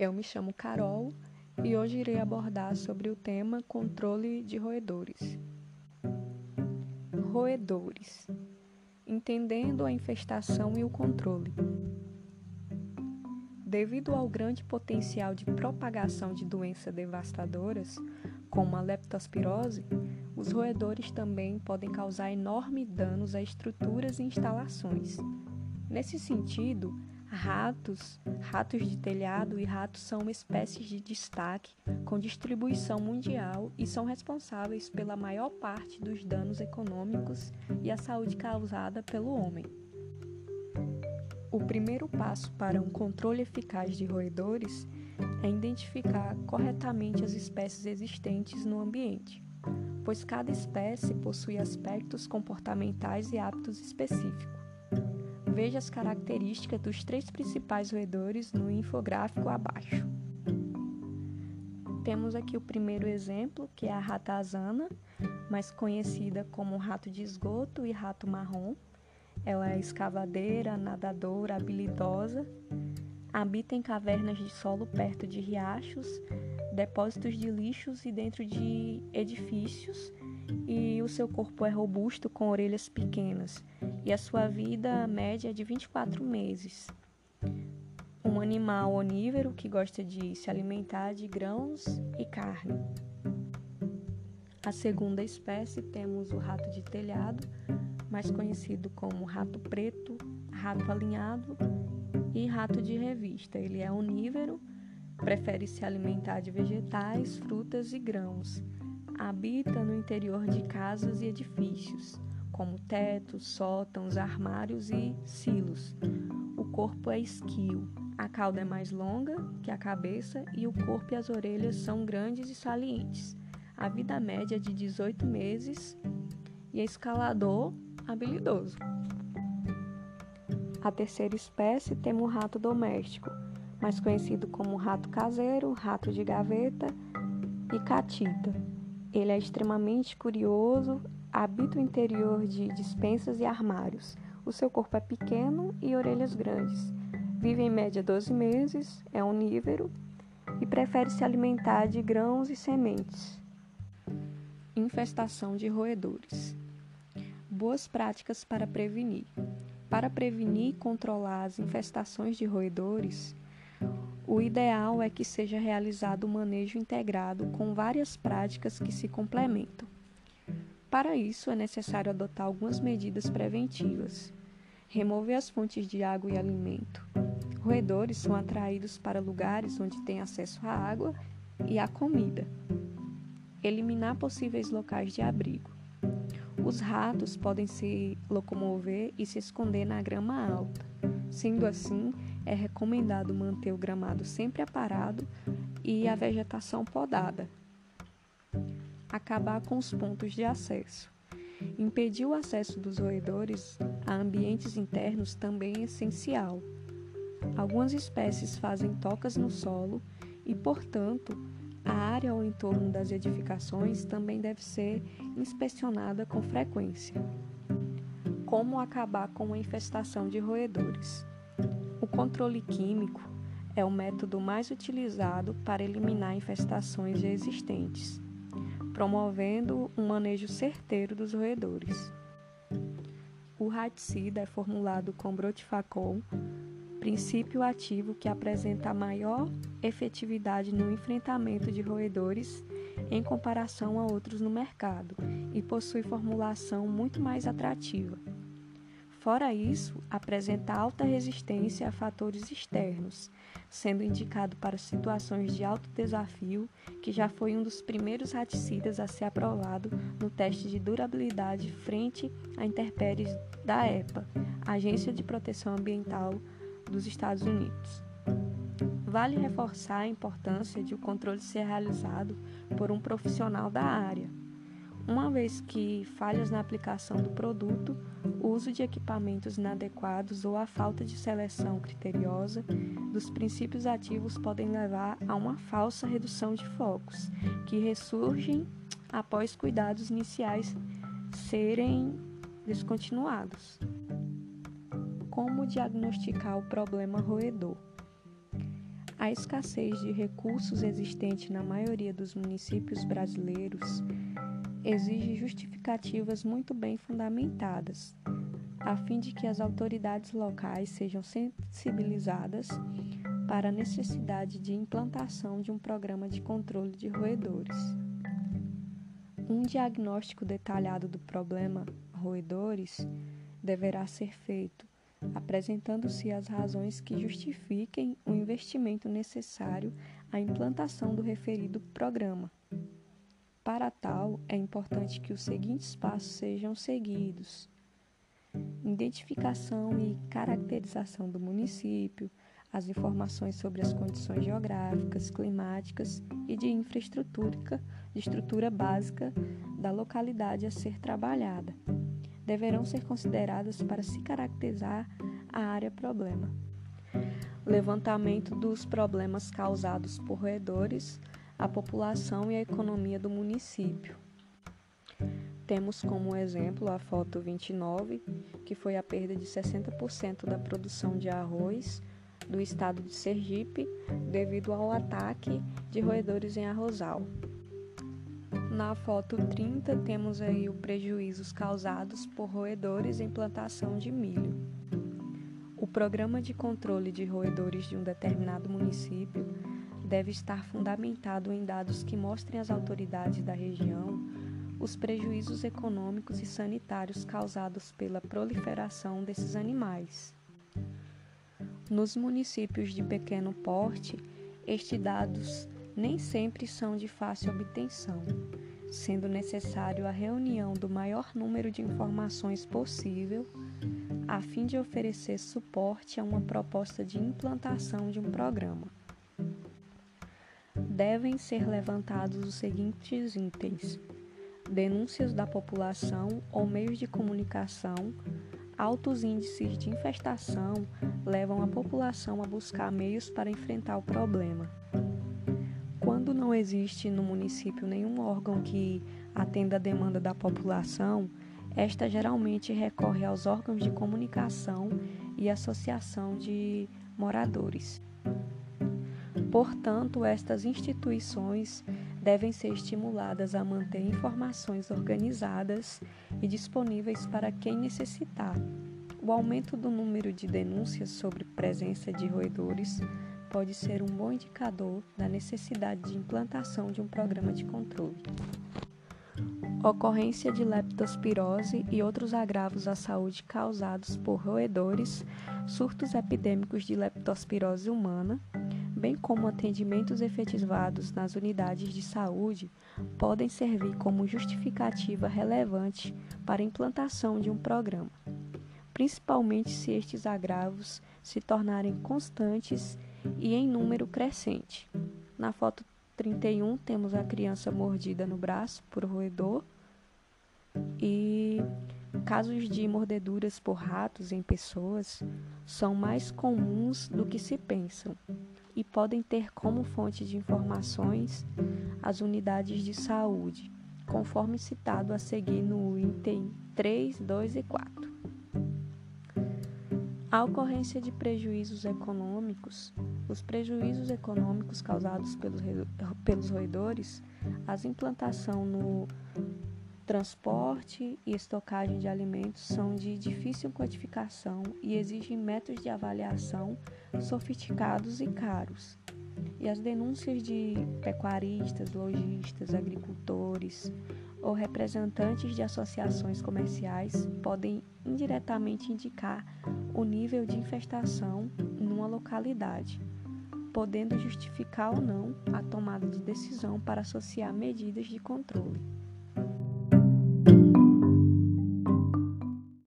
Eu me chamo Carol e hoje irei abordar sobre o tema controle de roedores. Roedores entendendo a infestação e o controle. Devido ao grande potencial de propagação de doenças devastadoras, como a leptospirose, os roedores também podem causar enormes danos a estruturas e instalações. Nesse sentido, ratos, ratos de telhado e ratos são espécies de destaque com distribuição mundial e são responsáveis pela maior parte dos danos econômicos e a saúde causada pelo homem. O primeiro passo para um controle eficaz de roedores é identificar corretamente as espécies existentes no ambiente, pois cada espécie possui aspectos comportamentais e hábitos específicos. Veja as características dos três principais roedores no infográfico abaixo. Temos aqui o primeiro exemplo, que é a ratazana, mais conhecida como rato de esgoto e rato marrom. Ela é escavadeira, nadadora, habilidosa, habita em cavernas de solo perto de riachos, depósitos de lixos e dentro de edifícios, e o seu corpo é robusto com orelhas pequenas, e a sua vida média é de 24 meses. Um animal onívoro que gosta de se alimentar de grãos e carne. A segunda espécie temos o rato de telhado, mais conhecido como rato preto, rato alinhado e rato de revista. Ele é onívoro, prefere se alimentar de vegetais, frutas e grãos. Habita no interior de casas e edifícios como tetos, sótãos, armários e silos. O corpo é esquio, a cauda é mais longa que a cabeça e o corpo e as orelhas são grandes e salientes. A vida média é de 18 meses e é escalador habilidoso. A terceira espécie temos o rato doméstico, mais conhecido como rato caseiro, rato de gaveta e catita. Ele é extremamente curioso, habita o interior de dispensas e armários. O seu corpo é pequeno e orelhas grandes. Vive em média 12 meses, é onívoro e prefere se alimentar de grãos e sementes. Infestação de roedores. Boas práticas para prevenir. Para prevenir e controlar as infestações de roedores, o ideal é que seja realizado um manejo integrado com várias práticas que se complementam. Para isso, é necessário adotar algumas medidas preventivas. Remover as fontes de água e alimento. Roedores são atraídos para lugares onde têm acesso à água e à comida. Eliminar possíveis locais de abrigo. Os ratos podem se locomover e se esconder na grama alta. Sendo assim, é recomendado manter o gramado sempre aparado e a vegetação podada, acabar com os pontos de acesso. Impedir o acesso dos roedores a ambientes internos também é essencial. Algumas espécies fazem tocas no solo e, portanto, a área ao entorno das edificações também deve ser inspecionada com frequência. Como acabar com a infestação de roedores? O controle químico é o método mais utilizado para eliminar infestações já existentes promovendo um manejo certeiro dos roedores. O raticida é formulado com brotifacol, princípio ativo que apresenta maior efetividade no enfrentamento de roedores em comparação a outros no mercado e possui formulação muito mais atrativa. Fora isso, apresenta alta resistência a fatores externos, sendo indicado para situações de alto desafio, que já foi um dos primeiros raticidas a ser aprovado no teste de durabilidade frente a intempéries da EPA, Agência de Proteção Ambiental dos Estados Unidos. Vale reforçar a importância de o controle ser realizado por um profissional da área uma vez que falhas na aplicação do produto, o uso de equipamentos inadequados ou a falta de seleção criteriosa dos princípios ativos podem levar a uma falsa redução de focos, que ressurgem após cuidados iniciais serem descontinuados. Como diagnosticar o problema roedor? A escassez de recursos existente na maioria dos municípios brasileiros exige justificativas muito bem fundamentadas, a fim de que as autoridades locais sejam sensibilizadas para a necessidade de implantação de um programa de controle de roedores. Um diagnóstico detalhado do problema roedores deverá ser feito, apresentando-se as razões que justifiquem o investimento necessário à implantação do referido programa. Para tal, é importante que os seguintes passos sejam seguidos: identificação e caracterização do município, as informações sobre as condições geográficas, climáticas e de infraestrutura, de estrutura básica da localidade a ser trabalhada. Deverão ser consideradas para se caracterizar a área problema. Levantamento dos problemas causados por roedores, a população e a economia do município. Temos como exemplo a foto 29, que foi a perda de 60% da produção de arroz do estado de Sergipe devido ao ataque de roedores em arrozal. Na foto 30 temos aí os prejuízos causados por roedores em plantação de milho. O programa de controle de roedores de um determinado município deve estar fundamentado em dados que mostrem às autoridades da região os prejuízos econômicos e sanitários causados pela proliferação desses animais. Nos municípios de pequeno porte, estes dados nem sempre são de fácil obtenção, sendo necessário a reunião do maior número de informações possível a fim de oferecer suporte a uma proposta de implantação de um programa. Devem ser levantados os seguintes itens: denúncias da população ou meios de comunicação altos índices de infestação levam a população a buscar meios para enfrentar o problema. Quando não existe no município nenhum órgão que atenda a demanda da população, esta geralmente recorre aos órgãos de comunicação e associação de moradores. Portanto, estas instituições devem ser estimuladas a manter informações organizadas e disponíveis para quem necessitar. O aumento do número de denúncias sobre presença de roedores pode ser um bom indicador da necessidade de implantação de um programa de controle. Ocorrência de leptospirose e outros agravos à saúde causados por roedores, surtos epidêmicos de leptospirose humana, bem como atendimentos efetivados nas unidades de saúde, podem servir como justificativa relevante para a implantação de um programa, principalmente se estes agravos se tornarem constantes e em número crescente. Na foto 31 temos a criança mordida no braço por roedor e casos de mordeduras por ratos em pessoas são mais comuns do que se pensam e podem ter como fonte de informações as unidades de saúde, conforme citado a seguir no item 3, 2 e 4. A ocorrência de prejuízos econômicos, os prejuízos econômicos causados pelos, pelos roedores, as implantação no Transporte e estocagem de alimentos são de difícil quantificação e exigem métodos de avaliação sofisticados e caros. E as denúncias de pecuaristas, lojistas, agricultores ou representantes de associações comerciais podem indiretamente indicar o nível de infestação numa localidade, podendo justificar ou não a tomada de decisão para associar medidas de controle.